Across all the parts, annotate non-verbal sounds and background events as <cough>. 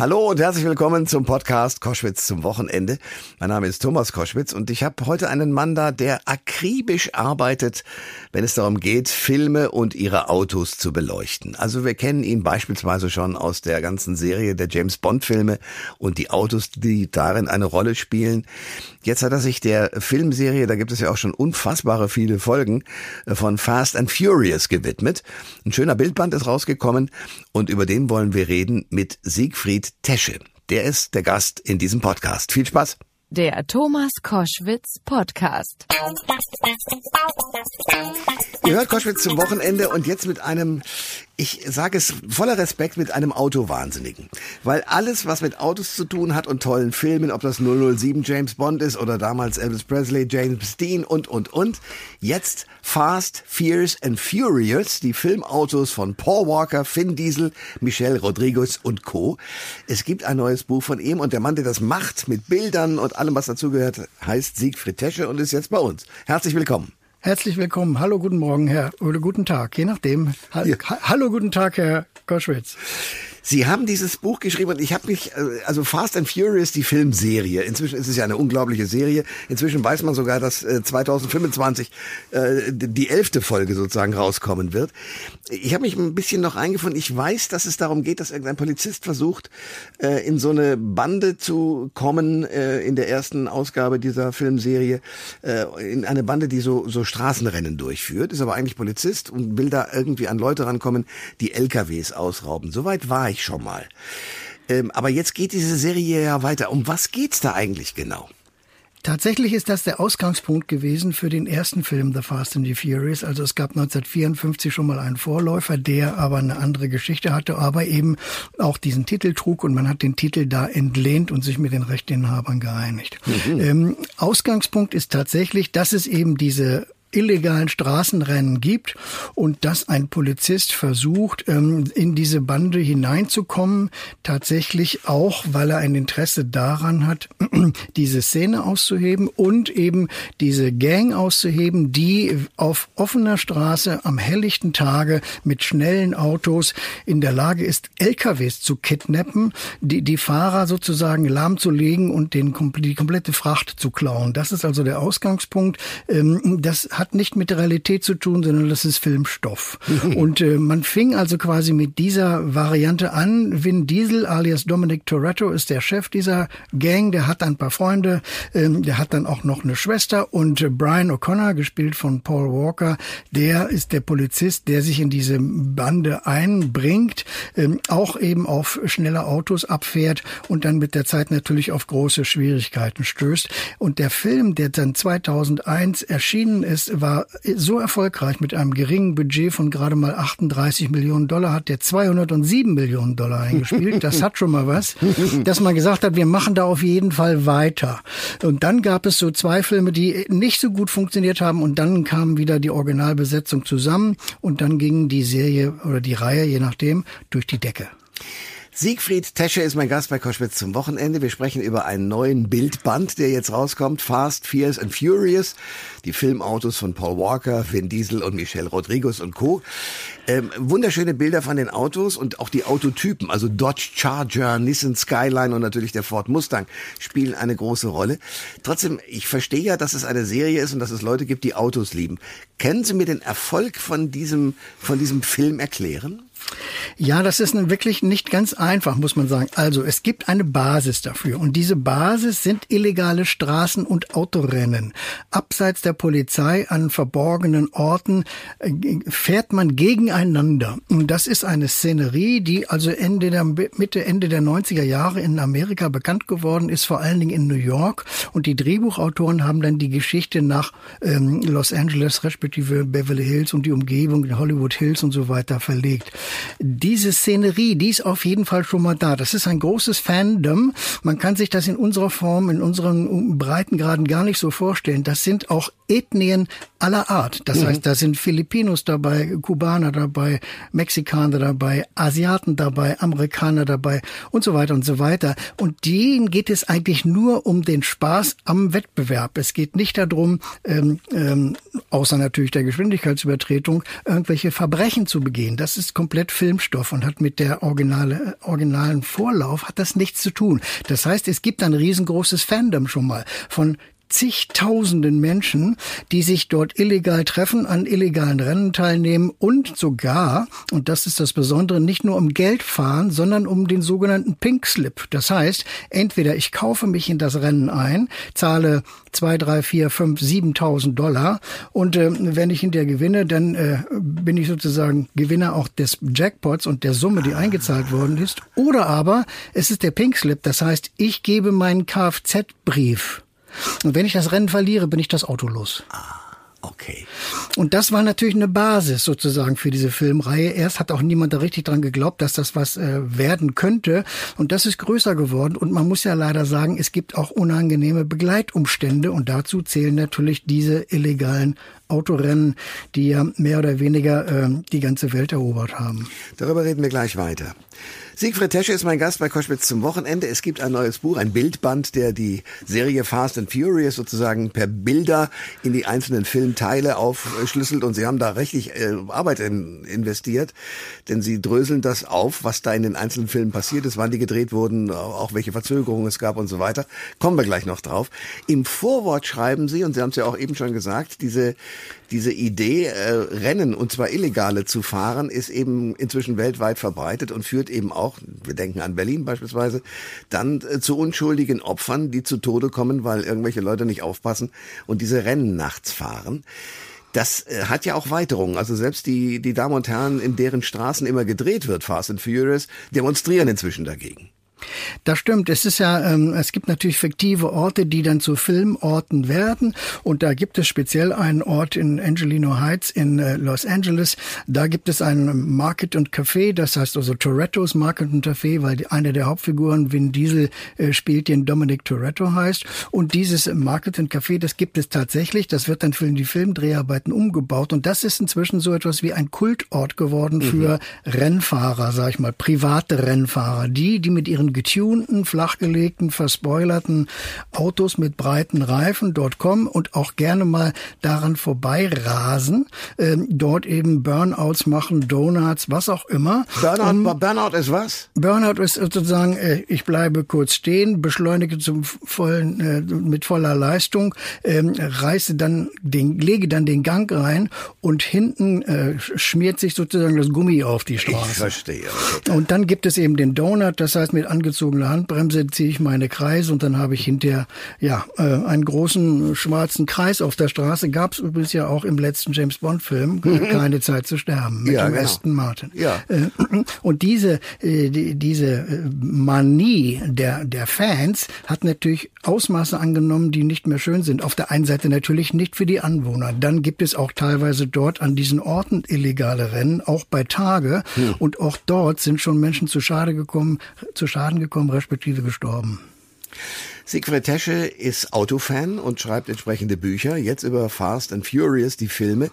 Hallo und herzlich willkommen zum Podcast Koschwitz zum Wochenende. Mein Name ist Thomas Koschwitz und ich habe heute einen Mann da, der akribisch arbeitet, wenn es darum geht, Filme und ihre Autos zu beleuchten. Also wir kennen ihn beispielsweise schon aus der ganzen Serie der James Bond Filme und die Autos, die darin eine Rolle spielen. Jetzt hat er sich der Filmserie, da gibt es ja auch schon unfassbare viele Folgen, äh, von Fast and Furious gewidmet. Ein schöner Bildband ist rausgekommen und über den wollen wir reden mit Siegfried Tesche. Der ist der Gast in diesem Podcast. Viel Spaß! Der Thomas Koschwitz Podcast. Ihr hört Koschwitz zum Wochenende und jetzt mit einem, ich sage es voller Respekt, mit einem Autowahnsinnigen. Weil alles, was mit Autos zu tun hat und tollen Filmen, ob das 007 James Bond ist oder damals Elvis Presley, James Dean und, und, und, jetzt Fast, Fierce and Furious, die Filmautos von Paul Walker, Finn Diesel, Michelle Rodriguez und Co. Es gibt ein neues Buch von ihm und der Mann, der das macht mit Bildern und allem, was dazugehört, heißt Siegfried Tesche und ist jetzt bei uns. Herzlich willkommen. Herzlich willkommen. Hallo, guten Morgen, Herr, oder guten Tag, je nachdem. Ha ja. Hallo, guten Tag, Herr Koschwitz. Sie haben dieses Buch geschrieben und ich habe mich, äh, also Fast and Furious, die Filmserie. Inzwischen ist es ja eine unglaubliche Serie. Inzwischen weiß man sogar, dass 2025 äh, die elfte Folge sozusagen rauskommen wird. Ich habe mich ein bisschen noch eingefunden. Ich weiß, dass es darum geht, dass irgendein Polizist versucht, äh, in so eine Bande zu kommen in der ersten Ausgabe dieser Filmserie, in eine Bande, die so, so Straßenrennen durchführt, ist aber eigentlich Polizist und will da irgendwie an Leute rankommen, die LKWs ausrauben. Soweit war ich schon mal. Ähm, aber jetzt geht diese Serie ja weiter. Um was geht's da eigentlich genau? Tatsächlich ist das der Ausgangspunkt gewesen für den ersten Film The Fast and the Furious. Also es gab 1954 schon mal einen Vorläufer, der aber eine andere Geschichte hatte, aber eben auch diesen Titel trug und man hat den Titel da entlehnt und sich mit den Rechteinhabern geeinigt. Mhm. Ähm, Ausgangspunkt ist tatsächlich, dass es eben diese illegalen Straßenrennen gibt und dass ein Polizist versucht, ähm, in diese Bande hineinzukommen, tatsächlich auch, weil er ein Interesse daran hat, <clears throat> diese Szene auszuheben und eben diese Gang auszuheben, die auf offener Straße am helllichten Tage mit schnellen Autos in der Lage ist, LKWs zu kidnappen, die, die Fahrer sozusagen lahmzulegen und den, die komplette Fracht zu klauen. Das ist also der Ausgangspunkt. Ähm, das hat nicht mit der Realität zu tun, sondern das ist Filmstoff. und äh, man fing also quasi mit dieser Variante an. Vin Diesel alias Dominic Toretto ist der Chef dieser Gang, der hat ein paar Freunde, ähm, der hat dann auch noch eine Schwester und äh, Brian O'Connor, gespielt von Paul Walker, der ist der Polizist, der sich in diese Bande einbringt, ähm, auch eben auf schnelle Autos abfährt und dann mit der Zeit natürlich auf große Schwierigkeiten stößt. Und der Film, der dann 2001 erschienen ist, war so erfolgreich mit einem geringen Budget von gerade mal 38 Millionen Dollar, hat der 207 Millionen Dollar eingespielt. Das hat schon mal was, dass man gesagt hat, wir machen da auf jeden Fall weiter. Und dann gab es so zwei Filme, die nicht so gut funktioniert haben und dann kam wieder die Originalbesetzung zusammen und dann ging die Serie oder die Reihe, je nachdem, durch die Decke. Siegfried Tesche ist mein Gast bei Koschwitz zum Wochenende. Wir sprechen über einen neuen Bildband, der jetzt rauskommt. Fast, Fierce and Furious. Die Filmautos von Paul Walker, Vin Diesel und Michelle Rodriguez und Co. Ähm, wunderschöne Bilder von den Autos und auch die Autotypen. Also Dodge Charger, Nissan Skyline und natürlich der Ford Mustang spielen eine große Rolle. Trotzdem, ich verstehe ja, dass es eine Serie ist und dass es Leute gibt, die Autos lieben. Können Sie mir den Erfolg von diesem, von diesem Film erklären? Ja, das ist wirklich nicht ganz einfach, muss man sagen. Also es gibt eine Basis dafür und diese Basis sind illegale Straßen- und Autorennen. Abseits der Polizei an verborgenen Orten äh, fährt man gegeneinander. Und das ist eine Szenerie, die also Ende der, Mitte, Ende der 90er Jahre in Amerika bekannt geworden ist, vor allen Dingen in New York. Und die Drehbuchautoren haben dann die Geschichte nach ähm, Los Angeles, respektive Beverly Hills und die Umgebung, Hollywood Hills und so weiter verlegt diese Szenerie, die ist auf jeden Fall schon mal da. Das ist ein großes Fandom. Man kann sich das in unserer Form, in unseren Breitengraden gar nicht so vorstellen. Das sind auch Ethnien aller Art. Das mhm. heißt, da sind Filipinos dabei, Kubaner dabei, Mexikaner dabei, Asiaten dabei, Amerikaner dabei und so weiter und so weiter. Und denen geht es eigentlich nur um den Spaß am Wettbewerb. Es geht nicht darum, ähm, ähm, außer natürlich der Geschwindigkeitsübertretung, irgendwelche Verbrechen zu begehen. Das ist komplett Filmstoff und hat mit der originale, originalen Vorlauf hat das nichts zu tun. Das heißt, es gibt ein riesengroßes Fandom schon mal von zigtausenden Menschen, die sich dort illegal treffen, an illegalen Rennen teilnehmen und sogar, und das ist das Besondere, nicht nur um Geld fahren, sondern um den sogenannten Pink Slip. Das heißt, entweder ich kaufe mich in das Rennen ein, zahle zwei, drei, vier, fünf, siebentausend Dollar und äh, wenn ich hinterher gewinne, dann äh, bin ich sozusagen Gewinner auch des Jackpots und der Summe, die eingezahlt worden ist. Oder aber es ist der Pink Slip, das heißt, ich gebe meinen Kfz-Brief und wenn ich das Rennen verliere, bin ich das Auto los. Ah. Okay. Und das war natürlich eine Basis sozusagen für diese Filmreihe. Erst hat auch niemand da richtig dran geglaubt, dass das was äh, werden könnte. Und das ist größer geworden. Und man muss ja leider sagen, es gibt auch unangenehme Begleitumstände. Und dazu zählen natürlich diese illegalen Autorennen, die ja mehr oder weniger äh, die ganze Welt erobert haben. Darüber reden wir gleich weiter. Siegfried Tesche ist mein Gast bei Koschwitz zum Wochenende. Es gibt ein neues Buch, ein Bildband, der die Serie Fast and Furious sozusagen per Bilder in die einzelnen Filmteile aufschlüsselt. Und Sie haben da richtig äh, Arbeit in, investiert, denn Sie dröseln das auf, was da in den einzelnen Filmen passiert ist, wann die gedreht wurden, auch welche Verzögerungen es gab und so weiter. Kommen wir gleich noch drauf. Im Vorwort schreiben Sie, und Sie haben es ja auch eben schon gesagt, diese diese Idee, äh, Rennen, und zwar illegale zu fahren, ist eben inzwischen weltweit verbreitet und führt eben auch, wir denken an Berlin beispielsweise, dann äh, zu unschuldigen Opfern, die zu Tode kommen, weil irgendwelche Leute nicht aufpassen und diese Rennen nachts fahren. Das äh, hat ja auch Weiterungen. Also selbst die, die Damen und Herren, in deren Straßen immer gedreht wird, Fast and Furious, demonstrieren inzwischen dagegen. Das stimmt. Es ist ja, ähm, es gibt natürlich fiktive Orte, die dann zu Filmorten werden. Und da gibt es speziell einen Ort in Angelino Heights in äh, Los Angeles. Da gibt es einen Market und Café, das heißt also Toretto's Market und Café, weil die, eine der Hauptfiguren, Vin Diesel, äh, spielt, den Dominic Toretto heißt. Und dieses Market und Café, das gibt es tatsächlich. Das wird dann für die Filmdreharbeiten umgebaut. Und das ist inzwischen so etwas wie ein Kultort geworden für mhm. Rennfahrer, sag ich mal, private Rennfahrer, die, die mit ihren getunten, flachgelegten, verspoilerten Autos mit breiten Reifen dort kommen und auch gerne mal daran vorbeirasen, äh, dort eben Burnouts machen, Donuts, was auch immer. Burnout, um, Burnout ist was? Burnout ist sozusagen, äh, ich bleibe kurz stehen, beschleunige zum vollen, äh, mit voller Leistung, äh, reiße dann den, lege dann den Gang rein und hinten äh, schmiert sich sozusagen das Gummi auf die Straße. Ich verstehe. Und dann gibt es eben den Donut, das heißt mit angezogener Handbremse ziehe ich meine Kreise und dann habe ich hinterher ja äh, einen großen schwarzen Kreis auf der Straße. Gab es übrigens ja auch im letzten James Bond Film <laughs> keine Zeit zu sterben mit ja, dem genau. Aston Martin. Ja. Äh, <clears throat> und diese äh, die, diese äh, Manie der der Fans hat natürlich Ausmaße angenommen, die nicht mehr schön sind. Auf der einen Seite natürlich nicht für die Anwohner. Dann gibt es auch teilweise dort an diesen Orten illegale Rennen, auch bei Tage. Hm. Und auch dort sind schon Menschen zu Schade gekommen, zu Schaden Schaden gekommen, respektive gestorben. Siegfried Tesche ist Autofan und schreibt entsprechende Bücher, jetzt über Fast and Furious, die Filme.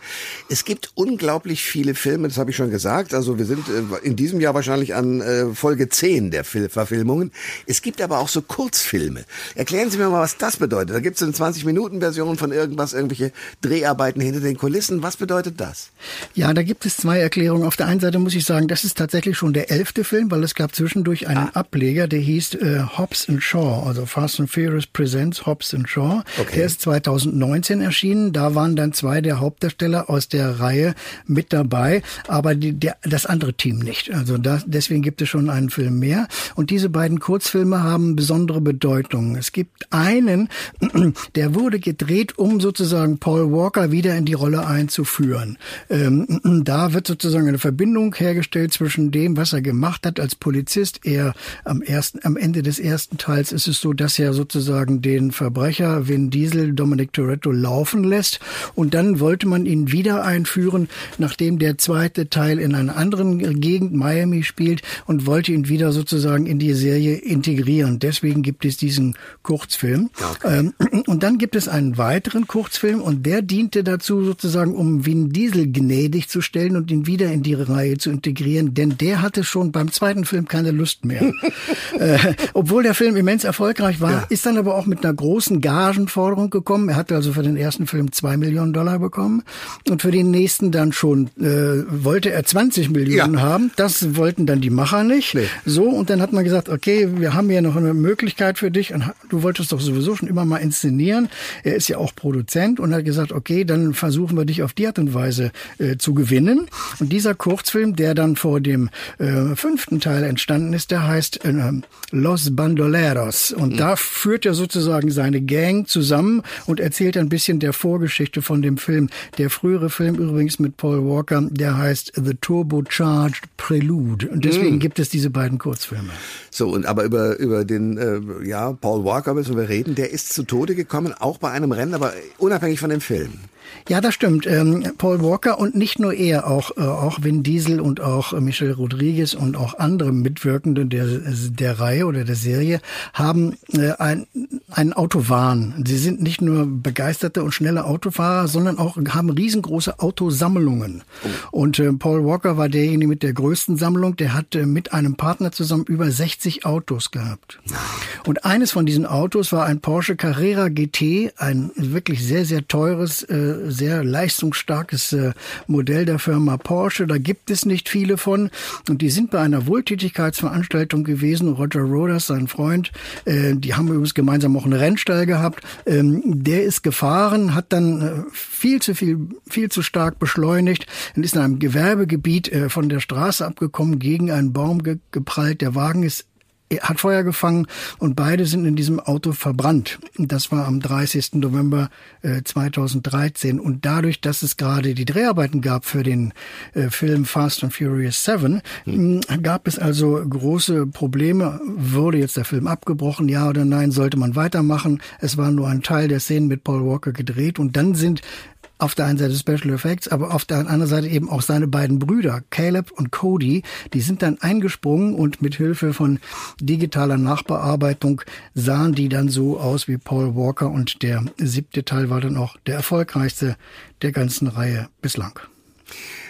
Es gibt unglaublich viele Filme, das habe ich schon gesagt. Also wir sind äh, in diesem Jahr wahrscheinlich an äh, Folge 10 der Verfilmungen. Es gibt aber auch so Kurzfilme. Erklären Sie mir mal, was das bedeutet. Da gibt es eine 20-Minuten-Version von irgendwas, irgendwelche Dreharbeiten hinter den Kulissen. Was bedeutet das? Ja, da gibt es zwei Erklärungen. Auf der einen Seite muss ich sagen, das ist tatsächlich schon der elfte Film, weil es gab zwischendurch einen ah. Ableger, der hieß äh, Hobbs and Shaw, also Fast and and Furious Presents Hobbs and Shaw. Okay. Der ist 2019 erschienen. Da waren dann zwei der Hauptdarsteller aus der Reihe mit dabei, aber die, der, das andere Team nicht. Also da, deswegen gibt es schon einen Film mehr. Und diese beiden Kurzfilme haben besondere Bedeutung. Es gibt einen, <clears throat> der wurde gedreht, um sozusagen Paul Walker wieder in die Rolle einzuführen. Ähm, <clears throat> da wird sozusagen eine Verbindung hergestellt zwischen dem, was er gemacht hat als Polizist. Er am ersten, am Ende des ersten Teils ist es so, dass er sozusagen den Verbrecher Vin Diesel, Dominic Toretto, laufen lässt. Und dann wollte man ihn wieder einführen, nachdem der zweite Teil in einer anderen Gegend, Miami, spielt und wollte ihn wieder sozusagen in die Serie integrieren. Deswegen gibt es diesen Kurzfilm. Okay. Ähm, <clears throat> und dann gibt es einen weiteren Kurzfilm und der diente dazu sozusagen, um Vin Diesel gnädig zu stellen und ihn wieder in die Reihe zu integrieren, denn der hatte schon beim zweiten Film keine Lust mehr. <laughs> äh, obwohl der Film immens erfolgreich war, Ja, ist dann aber auch mit einer großen Gagenforderung gekommen. Er hatte also für den ersten Film zwei Millionen Dollar bekommen und für den nächsten dann schon äh, wollte er 20 Millionen ja. haben. Das wollten dann die Macher nicht. Nee. So und dann hat man gesagt, okay, wir haben hier noch eine Möglichkeit für dich. Und du wolltest doch sowieso schon immer mal inszenieren. Er ist ja auch Produzent und hat gesagt, okay, dann versuchen wir dich auf die Art und Weise äh, zu gewinnen. Und dieser Kurzfilm, der dann vor dem äh, fünften Teil entstanden ist, der heißt äh, Los Bandoleros. Und mhm. da führt er sozusagen seine Gang zusammen und erzählt ein bisschen der Vorgeschichte von dem Film. Der frühere Film übrigens mit Paul Walker, der heißt The Turbocharged Prelude. Und deswegen mhm. gibt es diese beiden Kurzfilme. So, und aber über, über den, äh, ja, Paul Walker müssen wir reden. Der ist zu Tode gekommen, auch bei einem Rennen, aber unabhängig von dem Film. Ja, das stimmt. Ähm, Paul Walker und nicht nur er, auch, äh, auch Vin Diesel und auch äh, Michelle Rodriguez und auch andere Mitwirkende der, der Reihe oder der Serie haben äh, ein, einen Autowahn. Sie sind nicht nur begeisterte und schnelle Autofahrer, sondern auch haben riesengroße Autosammlungen. Oh. Und äh, Paul Walker war derjenige mit der größten Sammlung. Der hat äh, mit einem Partner zusammen über 60 Autos gehabt. Und eines von diesen Autos war ein Porsche Carrera GT, ein wirklich sehr, sehr teures äh, sehr leistungsstarkes äh, Modell der Firma Porsche. Da gibt es nicht viele von. Und die sind bei einer Wohltätigkeitsveranstaltung gewesen. Roger Roders, sein Freund, äh, die haben übrigens gemeinsam auch einen Rennstall gehabt. Ähm, der ist gefahren, hat dann äh, viel zu viel, viel zu stark beschleunigt und ist in einem Gewerbegebiet von der Straße abgekommen, gegen einen Baum geprallt. Der Wagen ist hat Feuer gefangen und beide sind in diesem Auto verbrannt. Das war am 30. November äh, 2013. Und dadurch, dass es gerade die Dreharbeiten gab für den äh, Film Fast and Furious 7, mhm. gab es also große Probleme. Wurde jetzt der Film abgebrochen? Ja oder nein? Sollte man weitermachen? Es war nur ein Teil der Szenen mit Paul Walker gedreht. Und dann sind auf der einen Seite Special Effects, aber auf der anderen Seite eben auch seine beiden Brüder, Caleb und Cody, die sind dann eingesprungen und mit Hilfe von digitaler Nachbearbeitung sahen die dann so aus wie Paul Walker und der siebte Teil war dann auch der erfolgreichste der ganzen Reihe bislang.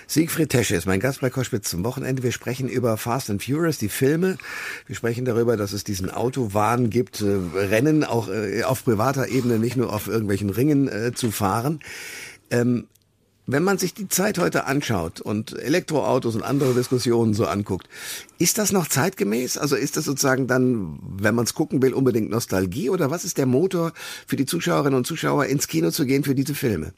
Siegfried Tesche ist mein Gast bei Koschwitz zum Wochenende. Wir sprechen über Fast and Furious, die Filme. Wir sprechen darüber, dass es diesen Autowahn gibt, äh, Rennen auch äh, auf privater Ebene, nicht nur auf irgendwelchen Ringen äh, zu fahren. Ähm, wenn man sich die Zeit heute anschaut und Elektroautos und andere Diskussionen so anguckt, ist das noch zeitgemäß? Also ist das sozusagen dann, wenn man es gucken will, unbedingt Nostalgie oder was ist der Motor für die Zuschauerinnen und Zuschauer ins Kino zu gehen für diese Filme?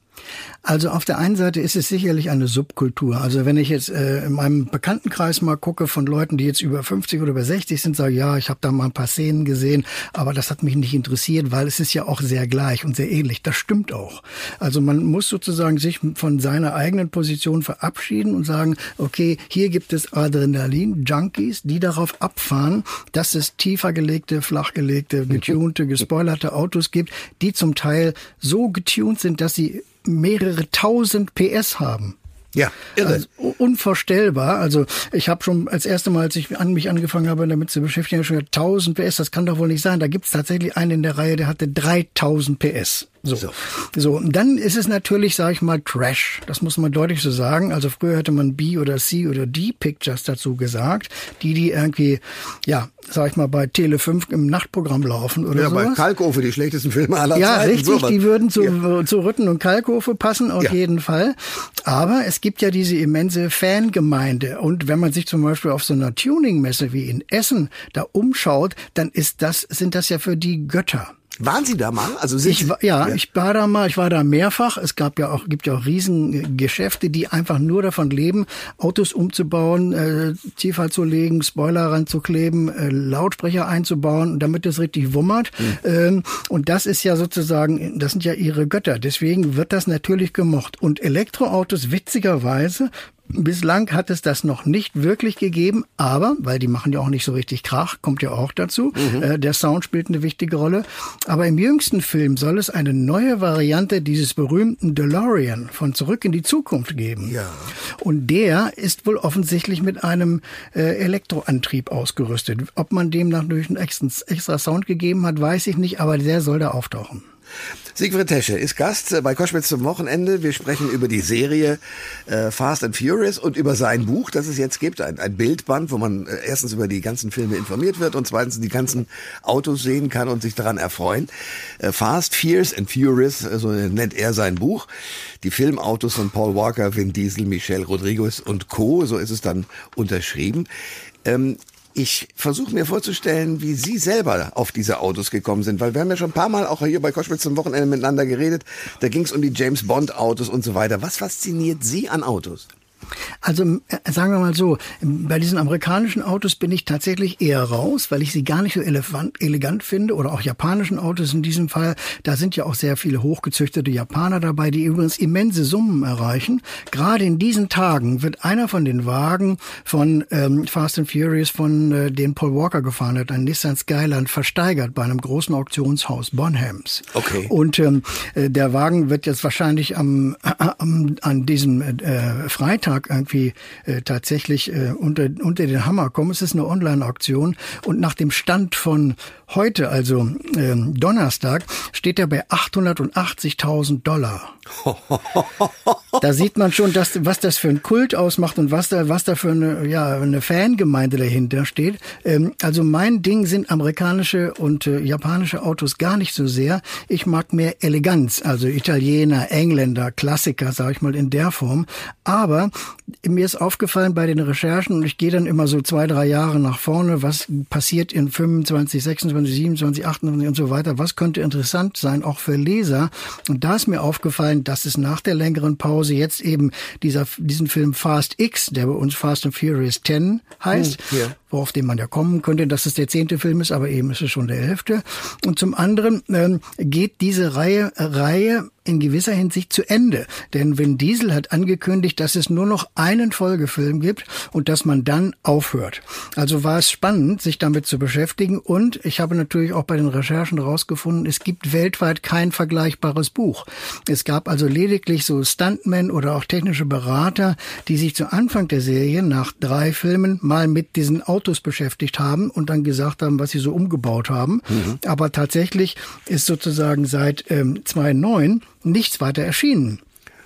Also auf der einen Seite ist es sicherlich eine Subkultur. Also wenn ich jetzt äh, in meinem Bekanntenkreis mal gucke von Leuten, die jetzt über 50 oder über 60 sind, sage ja, ich habe da mal ein paar Szenen gesehen, aber das hat mich nicht interessiert, weil es ist ja auch sehr gleich und sehr ähnlich. Das stimmt auch. Also man muss sozusagen sich von seiner eigenen Position verabschieden und sagen, okay, hier gibt es Adrenalin-Junkies, die darauf abfahren, dass es tiefer gelegte, flachgelegte, <laughs> getunte, gespoilerte Autos gibt, die zum Teil so getuned sind, dass sie mehrere tausend PS haben. Ja, irre. Also, unvorstellbar. Also ich habe schon als erste Mal, als ich an mich angefangen habe, damit zu beschäftigen, schon 1000 PS. Das kann doch wohl nicht sein. Da gibt es tatsächlich einen in der Reihe, der hatte 3000 PS. So. so. So. Dann ist es natürlich, sage ich mal, Trash. Das muss man deutlich so sagen. Also früher hätte man B oder C oder D Pictures dazu gesagt. Die, die irgendwie, ja, sag ich mal, bei Tele 5 im Nachtprogramm laufen oder Ja, sowas. bei Kalkofe, die schlechtesten Filme aller ja, Zeiten. Ja, richtig, die würden zu, ja. zu Rütten und Kalkofe passen, auf ja. jeden Fall. Aber es gibt ja diese immense Fangemeinde. Und wenn man sich zum Beispiel auf so einer Tuning-Messe wie in Essen da umschaut, dann ist das, sind das ja für die Götter. Waren Sie da mal? Also sind ich, ja, ja, ich war da mal, ich war da mehrfach. Es gab ja auch, gibt ja auch Riesengeschäfte, die einfach nur davon leben, Autos umzubauen, äh, tiefer zu legen, Spoiler ranzukleben, äh, Lautsprecher einzubauen, damit es richtig wummert. Mhm. Ähm, und das ist ja sozusagen, das sind ja ihre Götter. Deswegen wird das natürlich gemocht. Und Elektroautos, witzigerweise, Bislang hat es das noch nicht wirklich gegeben, aber, weil die machen ja auch nicht so richtig Krach, kommt ja auch dazu, mhm. äh, der Sound spielt eine wichtige Rolle. Aber im jüngsten Film soll es eine neue Variante dieses berühmten DeLorean von Zurück in die Zukunft geben. Ja. Und der ist wohl offensichtlich mit einem äh, Elektroantrieb ausgerüstet. Ob man dem natürlich einen extra, extra Sound gegeben hat, weiß ich nicht, aber der soll da auftauchen. Siegfried Tesche ist Gast bei Koschwitz zum Wochenende. Wir sprechen über die Serie äh, Fast and Furious und über sein Buch, das es jetzt gibt. Ein, ein Bildband, wo man äh, erstens über die ganzen Filme informiert wird und zweitens die ganzen Autos sehen kann und sich daran erfreuen. Äh, Fast, Fierce and Furious, so nennt er sein Buch. Die Filmautos von Paul Walker, Vin Diesel, Michelle Rodriguez und Co. So ist es dann unterschrieben. Ähm, ich versuche mir vorzustellen, wie Sie selber auf diese Autos gekommen sind, weil wir haben ja schon ein paar Mal auch hier bei Koschwitz zum Wochenende miteinander geredet. Da ging es um die James Bond Autos und so weiter. Was fasziniert Sie an Autos? Also äh, sagen wir mal so, bei diesen amerikanischen Autos bin ich tatsächlich eher raus, weil ich sie gar nicht so elegant finde oder auch japanischen Autos in diesem Fall. Da sind ja auch sehr viele hochgezüchtete Japaner dabei, die übrigens immense Summen erreichen. Gerade in diesen Tagen wird einer von den Wagen von ähm, Fast and Furious, von äh, den Paul Walker gefahren hat, ein Nissan Skyline, versteigert bei einem großen Auktionshaus Bonhams. Okay. Und ähm, äh, der Wagen wird jetzt wahrscheinlich am, äh, am an diesem äh, Freitag Mark irgendwie äh, tatsächlich äh, unter, unter den Hammer kommen. Es ist eine Online-Auktion und nach dem Stand von heute, also äh, Donnerstag, steht er bei 880.000 Dollar. <laughs> da sieht man schon, dass, was das für ein Kult ausmacht und was da, was da für eine, ja, eine Fangemeinde dahinter steht. Ähm, also mein Ding sind amerikanische und äh, japanische Autos gar nicht so sehr. Ich mag mehr Eleganz, also Italiener, Engländer, Klassiker, sage ich mal in der Form. Aber mir ist aufgefallen bei den Recherchen und ich gehe dann immer so zwei, drei Jahre nach vorne, was passiert in 25, 26, 27, 28 und so weiter. Was könnte interessant sein, auch für Leser? Und da ist mir aufgefallen, dass es nach der längeren Pause jetzt eben dieser, diesen Film Fast X, der bei uns Fast and Furious 10 heißt, hm, yeah. Worauf den man ja kommen könnte, dass es der zehnte Film ist, aber eben ist es schon der elfte. Und zum anderen ähm, geht diese Reihe, Reihe in gewisser Hinsicht zu Ende. Denn Vin Diesel hat angekündigt, dass es nur noch einen Folgefilm gibt und dass man dann aufhört. Also war es spannend, sich damit zu beschäftigen. Und ich habe natürlich auch bei den Recherchen herausgefunden, es gibt weltweit kein vergleichbares Buch. Es gab also lediglich so Stuntmen oder auch technische Berater, die sich zu Anfang der Serie nach drei Filmen mal mit diesen Autos beschäftigt haben und dann gesagt haben, was sie so umgebaut haben. Mhm. Aber tatsächlich ist sozusagen seit ähm, 2009 nichts weiter erschienen.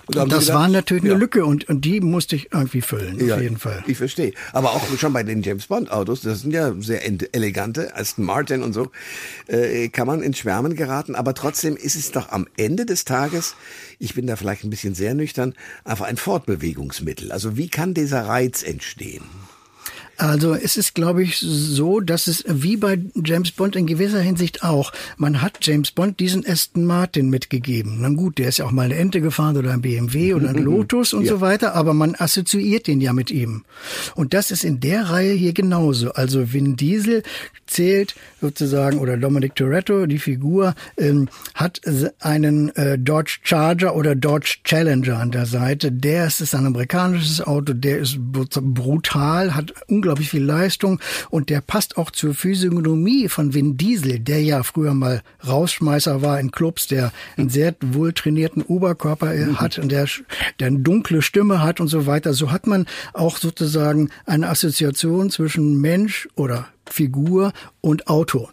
Und, das gedacht, war natürlich ja. eine Lücke und, und die musste ich irgendwie füllen, ja, auf jeden Fall. Ich verstehe. Aber auch schon bei den James Bond Autos, das sind ja sehr elegante, Aston Martin und so, äh, kann man ins Schwärmen geraten. Aber trotzdem ist es doch am Ende des Tages, ich bin da vielleicht ein bisschen sehr nüchtern, einfach ein Fortbewegungsmittel. Also wie kann dieser Reiz entstehen? Also es ist, glaube ich, so, dass es wie bei James Bond in gewisser Hinsicht auch, man hat James Bond diesen Aston Martin mitgegeben. Na gut, der ist ja auch mal eine Ente gefahren oder ein BMW <laughs> oder ein Lotus und ja. so weiter, aber man assoziiert den ja mit ihm. Und das ist in der Reihe hier genauso. Also Vin Diesel zählt sozusagen, oder Dominic Toretto, die Figur, ähm, hat einen äh, Dodge Charger oder Dodge Challenger an der Seite. Der ist, ist ein amerikanisches Auto, der ist brutal, hat unglaublich viel Leistung und der passt auch zur Physiognomie von Vin Diesel, der ja früher mal Rausschmeißer war in Clubs, der einen sehr wohl trainierten Oberkörper mhm. hat und der, der eine dunkle Stimme hat und so weiter. So hat man auch sozusagen eine Assoziation zwischen Mensch oder Figur und Auto.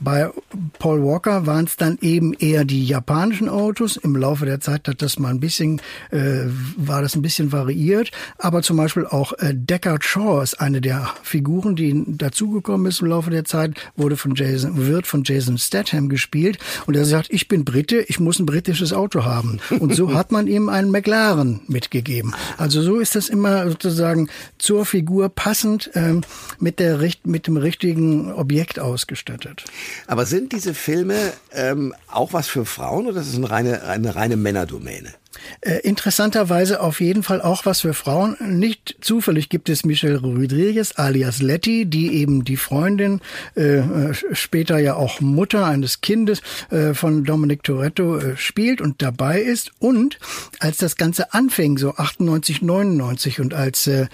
Bei Paul Walker waren es dann eben eher die japanischen Autos. Im Laufe der Zeit hat das mal ein bisschen, äh, war das ein bisschen variiert. Aber zum Beispiel auch äh, Deckard Shaw ist eine der Figuren, die dazugekommen ist im Laufe der Zeit, wurde von Jason, wird von Jason Statham gespielt. Und er sagt, ich bin Brite, ich muss ein britisches Auto haben. Und so hat man ihm einen McLaren mitgegeben. Also so ist das immer sozusagen zur Figur passend ähm, mit der mit dem richtigen richtigen Objekt ausgestattet. Aber sind diese Filme ähm, auch was für Frauen oder ist es eine reine, eine reine Männerdomäne? Äh, interessanterweise auf jeden Fall auch was für Frauen. Nicht zufällig gibt es Michelle Rodriguez alias Letty, die eben die Freundin, äh, äh, später ja auch Mutter eines Kindes äh, von Dominic Toretto äh, spielt und dabei ist. Und als das Ganze anfing, so 98, 99 und als äh,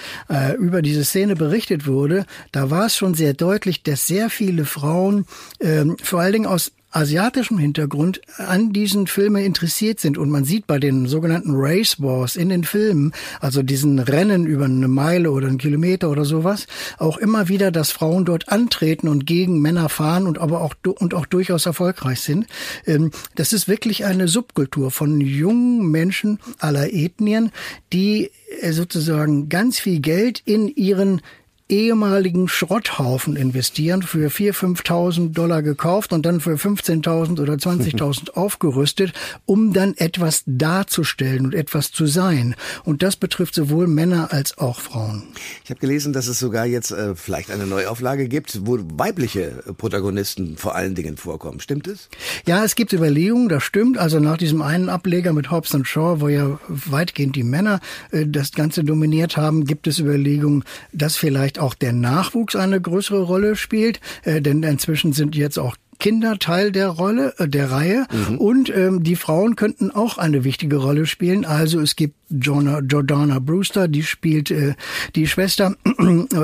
über diese Szene berichtet wurde, da war es schon sehr deutlich, dass sehr viele Frauen, äh, vor allen Dingen aus asiatischem Hintergrund an diesen Filmen interessiert sind. Und man sieht bei den sogenannten Race Wars in den Filmen, also diesen Rennen über eine Meile oder einen Kilometer oder sowas, auch immer wieder, dass Frauen dort antreten und gegen Männer fahren und aber auch und auch durchaus erfolgreich sind. Ähm, das ist wirklich eine Subkultur von jungen Menschen aller Ethnien, die äh, sozusagen ganz viel Geld in ihren ehemaligen Schrotthaufen investieren, für 4.000, 5.000 Dollar gekauft und dann für 15.000 oder 20.000 <laughs> aufgerüstet, um dann etwas darzustellen und etwas zu sein. Und das betrifft sowohl Männer als auch Frauen. Ich habe gelesen, dass es sogar jetzt äh, vielleicht eine Neuauflage gibt, wo weibliche Protagonisten vor allen Dingen vorkommen. Stimmt es? Ja, es gibt Überlegungen, das stimmt. Also nach diesem einen Ableger mit Hobbs und Shaw, wo ja weitgehend die Männer äh, das Ganze dominiert haben, gibt es Überlegungen, dass vielleicht auch der Nachwuchs eine größere Rolle spielt, äh, denn inzwischen sind jetzt auch Kinder Teil der Rolle, äh, der Reihe. Mhm. Und ähm, die Frauen könnten auch eine wichtige Rolle spielen. Also es gibt Jordana, Jordana Brewster, die spielt äh, die Schwester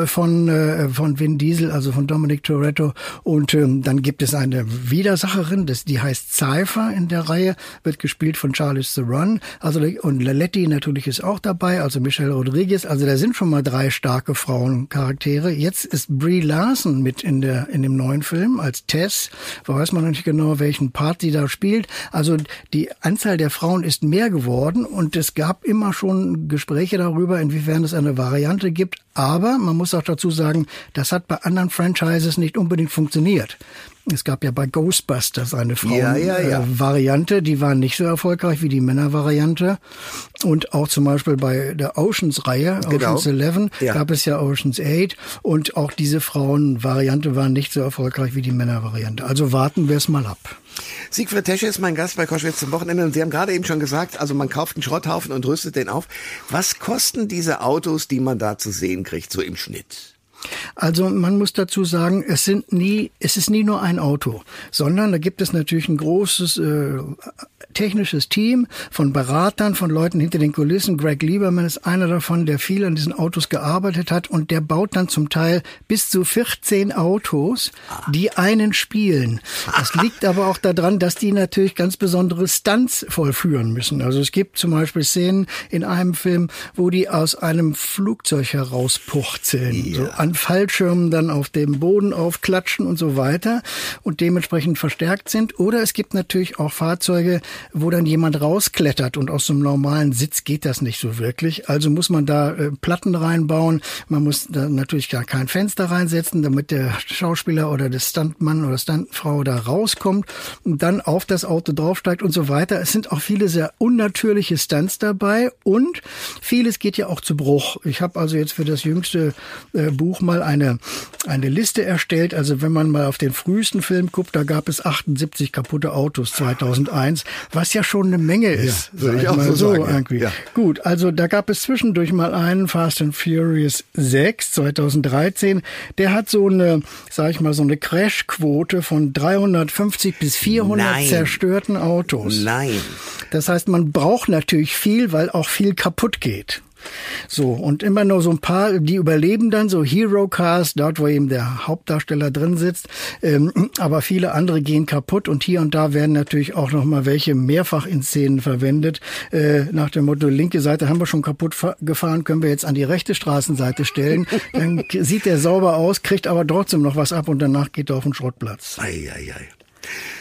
von, äh, von Vin Diesel, also von Dominic Toretto. Und ähm, dann gibt es eine Widersacherin, das, die heißt Cypher in der Reihe, wird gespielt von Charles Theron. Also, und Laletti natürlich ist auch dabei, also Michelle Rodriguez. Also da sind schon mal drei starke Frauencharaktere. Jetzt ist Brie Larson mit in, der, in dem neuen Film als Tess weiß man noch nicht genau, welchen Part sie da spielt. Also die Anzahl der Frauen ist mehr geworden und es gab immer schon Gespräche darüber, inwiefern es eine Variante gibt. Aber man muss auch dazu sagen, das hat bei anderen Franchises nicht unbedingt funktioniert. Es gab ja bei Ghostbusters eine Frauenvariante, ja, ja, ja. die war nicht so erfolgreich wie die Männervariante. Und auch zum Beispiel bei der Oceans-Reihe, genau. Oceans 11, gab es ja Oceans 8. Und auch diese Frauenvariante war nicht so erfolgreich wie die Männervariante. Also warten wir es mal ab. Siegfried Tesche ist mein Gast bei Koschwitz zum Wochenende und Sie haben gerade eben schon gesagt, also man kauft einen Schrotthaufen und rüstet den auf. Was kosten diese Autos, die man da zu sehen kriegt, so im Schnitt? Also man muss dazu sagen, es sind nie, es ist nie nur ein Auto, sondern da gibt es natürlich ein großes äh, technisches Team von Beratern, von Leuten hinter den Kulissen. Greg Lieberman ist einer davon, der viel an diesen Autos gearbeitet hat und der baut dann zum Teil bis zu 14 Autos, die einen spielen. Das liegt aber auch daran, dass die natürlich ganz besondere Stunts vollführen müssen. Also es gibt zum Beispiel Szenen in einem Film, wo die aus einem Flugzeug herauspuchzeln, ja. so an Fallschirmen dann auf dem Boden aufklatschen und so weiter und dementsprechend verstärkt sind. Oder es gibt natürlich auch Fahrzeuge, wo dann jemand rausklettert und aus so einem normalen Sitz geht das nicht so wirklich. Also muss man da äh, Platten reinbauen. Man muss da natürlich gar kein Fenster reinsetzen, damit der Schauspieler oder der Stuntmann oder Stuntfrau da rauskommt und dann auf das Auto draufsteigt und so weiter. Es sind auch viele sehr unnatürliche Stunts dabei und vieles geht ja auch zu Bruch. Ich habe also jetzt für das jüngste äh, Buch mal eine, eine Liste erstellt. Also wenn man mal auf den frühesten Film guckt, da gab es 78 kaputte Autos 2001 was ja schon eine Menge ist. Ja, würde ich auch mal so, sagen. Irgendwie. Ja. Gut, also da gab es zwischendurch mal einen Fast and Furious 6 2013. Der hat so eine, sag ich mal, so eine Crashquote von 350 bis 400 Nein. zerstörten Autos. Nein. Das heißt, man braucht natürlich viel, weil auch viel kaputt geht. So, und immer nur so ein paar, die überleben dann, so Hero Cars, dort wo eben der Hauptdarsteller drin sitzt. Ähm, aber viele andere gehen kaputt und hier und da werden natürlich auch noch mal welche mehrfach in Szenen verwendet. Äh, nach dem Motto, linke Seite haben wir schon kaputt gefahren, können wir jetzt an die rechte Straßenseite stellen. Dann <laughs> sieht der sauber aus, kriegt aber trotzdem noch was ab und danach geht er auf den Schrottplatz. Ei, ei, ei.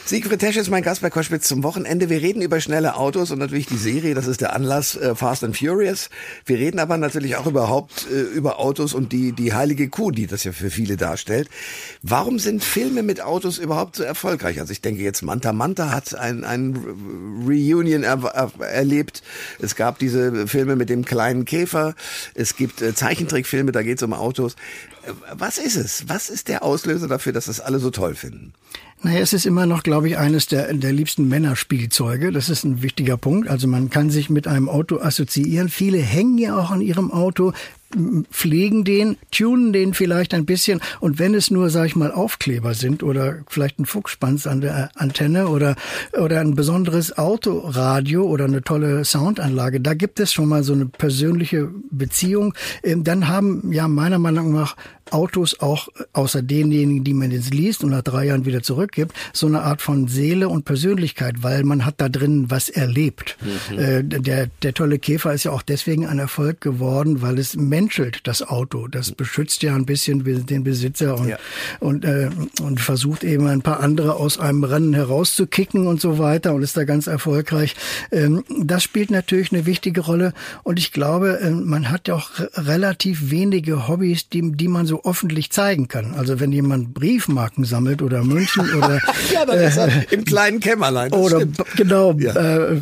Siegfried Tesch ist mein Gast bei Koschwitz zum Wochenende. Wir reden über schnelle Autos und natürlich die Serie, das ist der Anlass äh, Fast and Furious. Wir reden aber natürlich auch überhaupt äh, über Autos und die, die heilige Kuh, die das ja für viele darstellt. Warum sind Filme mit Autos überhaupt so erfolgreich? Also ich denke jetzt Manta Manta hat ein, ein Reunion er, er, erlebt. Es gab diese Filme mit dem kleinen Käfer. Es gibt äh, Zeichentrickfilme, da geht es um Autos. Äh, was ist es? Was ist der Auslöser dafür, dass das alle so toll finden? Naja, es ist immer noch, glaube ich, eines der, der liebsten Männerspielzeuge. Das ist ein wichtiger Punkt. Also man kann sich mit einem Auto assoziieren. Viele hängen ja auch an ihrem Auto pflegen den, tunen den vielleicht ein bisschen und wenn es nur, sag ich mal, Aufkleber sind oder vielleicht ein Fuchspanz an der Antenne oder, oder ein besonderes Autoradio oder eine tolle Soundanlage, da gibt es schon mal so eine persönliche Beziehung. Ähm, dann haben ja meiner Meinung nach Autos auch außer denjenigen, die man jetzt liest und nach drei Jahren wieder zurückgibt, so eine Art von Seele und Persönlichkeit, weil man hat da drin was erlebt. Mhm. Äh, der, der tolle Käfer ist ja auch deswegen ein Erfolg geworden, weil es menschelt, das Auto. Das beschützt ja ein bisschen den Besitzer und, ja. und, äh, und versucht eben ein paar andere aus einem Rennen herauszukicken und so weiter und ist da ganz erfolgreich. Ähm, das spielt natürlich eine wichtige Rolle und ich glaube, äh, man hat ja auch relativ wenige Hobbys, die, die man so öffentlich zeigen kann. Also wenn jemand Briefmarken sammelt oder München <laughs> oder ja, äh, im kleinen Kämmerlein. Oder stimmt. genau ja. äh,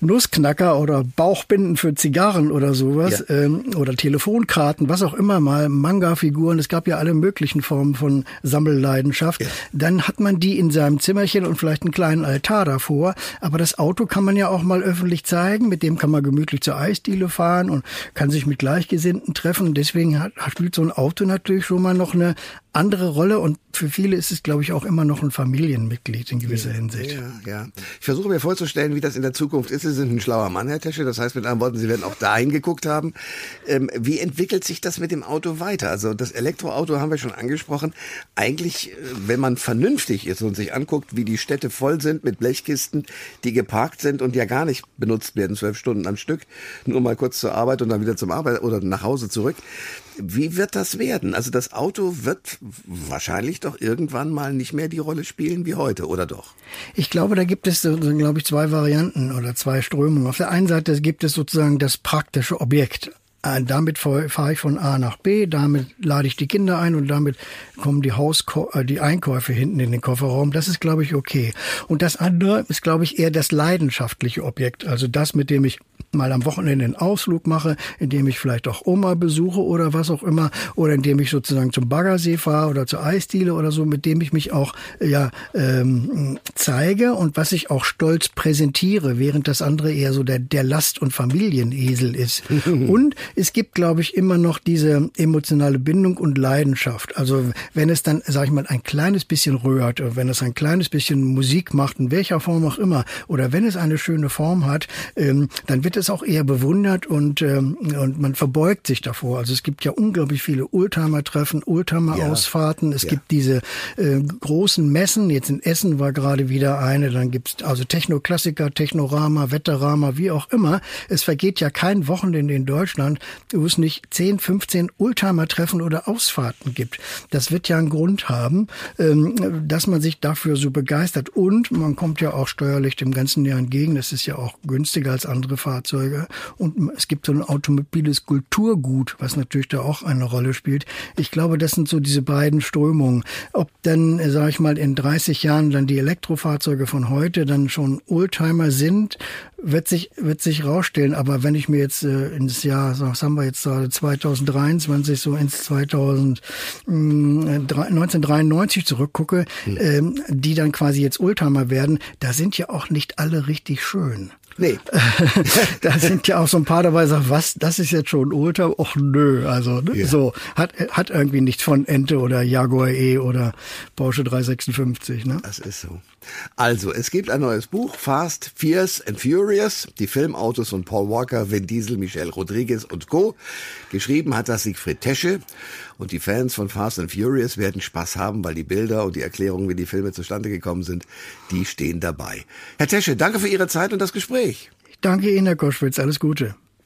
Nussknacker oder Bauchbinden für Zigarren oder sowas ja. ähm, oder Telefonkarten, was auch immer mal, Manga-Figuren. Es gab ja alle möglichen Formen von Sammelleidenschaft. Dann hat man die in seinem Zimmerchen und vielleicht einen kleinen Altar davor. Aber das Auto kann man ja auch mal öffentlich zeigen. Mit dem kann man gemütlich zur Eisdiele fahren und kann sich mit Gleichgesinnten treffen. Deswegen hat, spielt so ein Auto natürlich schon mal noch eine andere Rolle und für viele ist es, glaube ich, auch immer noch ein Familienmitglied in gewisser ja, Hinsicht. Ja, ja. Ich versuche mir vorzustellen, wie das in der Zukunft ist. Sie sind ein schlauer Mann, Herr Tesche. Das heißt mit anderen Worten, Sie werden auch dahin geguckt haben. Ähm, wie entwickelt sich das mit dem Auto weiter? Also das Elektroauto haben wir schon angesprochen. Eigentlich, äh, wenn man vernünftig ist und sich anguckt, wie die Städte voll sind mit Blechkisten, die geparkt sind und ja gar nicht benutzt werden, zwölf Stunden am Stück, nur mal kurz zur Arbeit und dann wieder zum Arbeit oder nach Hause zurück. Wie wird das werden? Also das Auto wird wahrscheinlich doch irgendwann mal nicht mehr die Rolle spielen wie heute, oder doch? Ich glaube, da gibt es, glaube ich, zwei Varianten oder zwei Strömungen. Auf der einen Seite gibt es sozusagen das praktische Objekt. Äh, damit fahre ich von A nach B, damit lade ich die Kinder ein und damit kommen die Hausko äh, die Einkäufe hinten in den Kofferraum. Das ist, glaube ich, okay. Und das andere ist, glaube ich, eher das leidenschaftliche Objekt. Also das, mit dem ich mal am Wochenende einen Ausflug mache, indem ich vielleicht auch Oma besuche oder was auch immer, oder indem ich sozusagen zum Baggersee fahre oder zur Eisdiele oder so, mit dem ich mich auch ja ähm, zeige und was ich auch stolz präsentiere, während das andere eher so der, der Last- und Familienesel ist. <laughs> und es gibt, glaube ich, immer noch diese emotionale Bindung und Leidenschaft. Also wenn es dann, sage ich mal, ein kleines bisschen rührt, wenn es ein kleines bisschen Musik macht, in welcher Form auch immer, oder wenn es eine schöne Form hat, ähm, dann wird es auch eher bewundert und, ähm, und man verbeugt sich davor. Also es gibt ja unglaublich viele Oldtimer-Treffen, Oldtimer-Ausfahrten. Es ja. gibt diese äh, großen Messen. Jetzt in Essen war gerade wieder eine. Dann gibt's also Techno-Klassiker, Technorama, Wetterama, wie auch immer. Es vergeht ja kein Wochenende in Deutschland, wo es nicht 10, 15 Oldtimer-Treffen oder Ausfahrten gibt. Das wird ja einen Grund haben, ähm, dass man sich dafür so begeistert. Und man kommt ja auch steuerlich dem ganzen Jahr entgegen. Das ist ja auch günstiger als andere Fahrzeuge. Fahrzeuge und es gibt so ein automobiles Kulturgut, was natürlich da auch eine Rolle spielt. Ich glaube, das sind so diese beiden Strömungen. Ob dann, äh, sage ich mal, in 30 Jahren dann die Elektrofahrzeuge von heute dann schon Oldtimer sind, wird sich wird sich rausstellen. Aber wenn ich mir jetzt äh, ins Jahr, was haben wir jetzt gerade 2023 so ins 2000 äh, 1993 zurückgucke, hm. ähm, die dann quasi jetzt Oldtimer werden, da sind ja auch nicht alle richtig schön. Nee. <laughs> da sind ja auch so ein paar dabei, sagen, was, das ist jetzt schon Ultra? Och nö, also ne? ja. so hat hat irgendwie nichts von Ente oder Jaguar E oder Porsche 356. Ne? Das ist so. Also, es gibt ein neues Buch, Fast, Fierce and Furious, die Filmautos von Paul Walker, Vin Diesel, Michelle Rodriguez und Co. Geschrieben hat das Siegfried Tesche. Und die Fans von Fast and Furious werden Spaß haben, weil die Bilder und die Erklärungen, wie die Filme zustande gekommen sind, die stehen dabei. Herr Tesche, danke für Ihre Zeit und das Gespräch. Ich danke Ihnen, Herr Koschwitz. Alles Gute.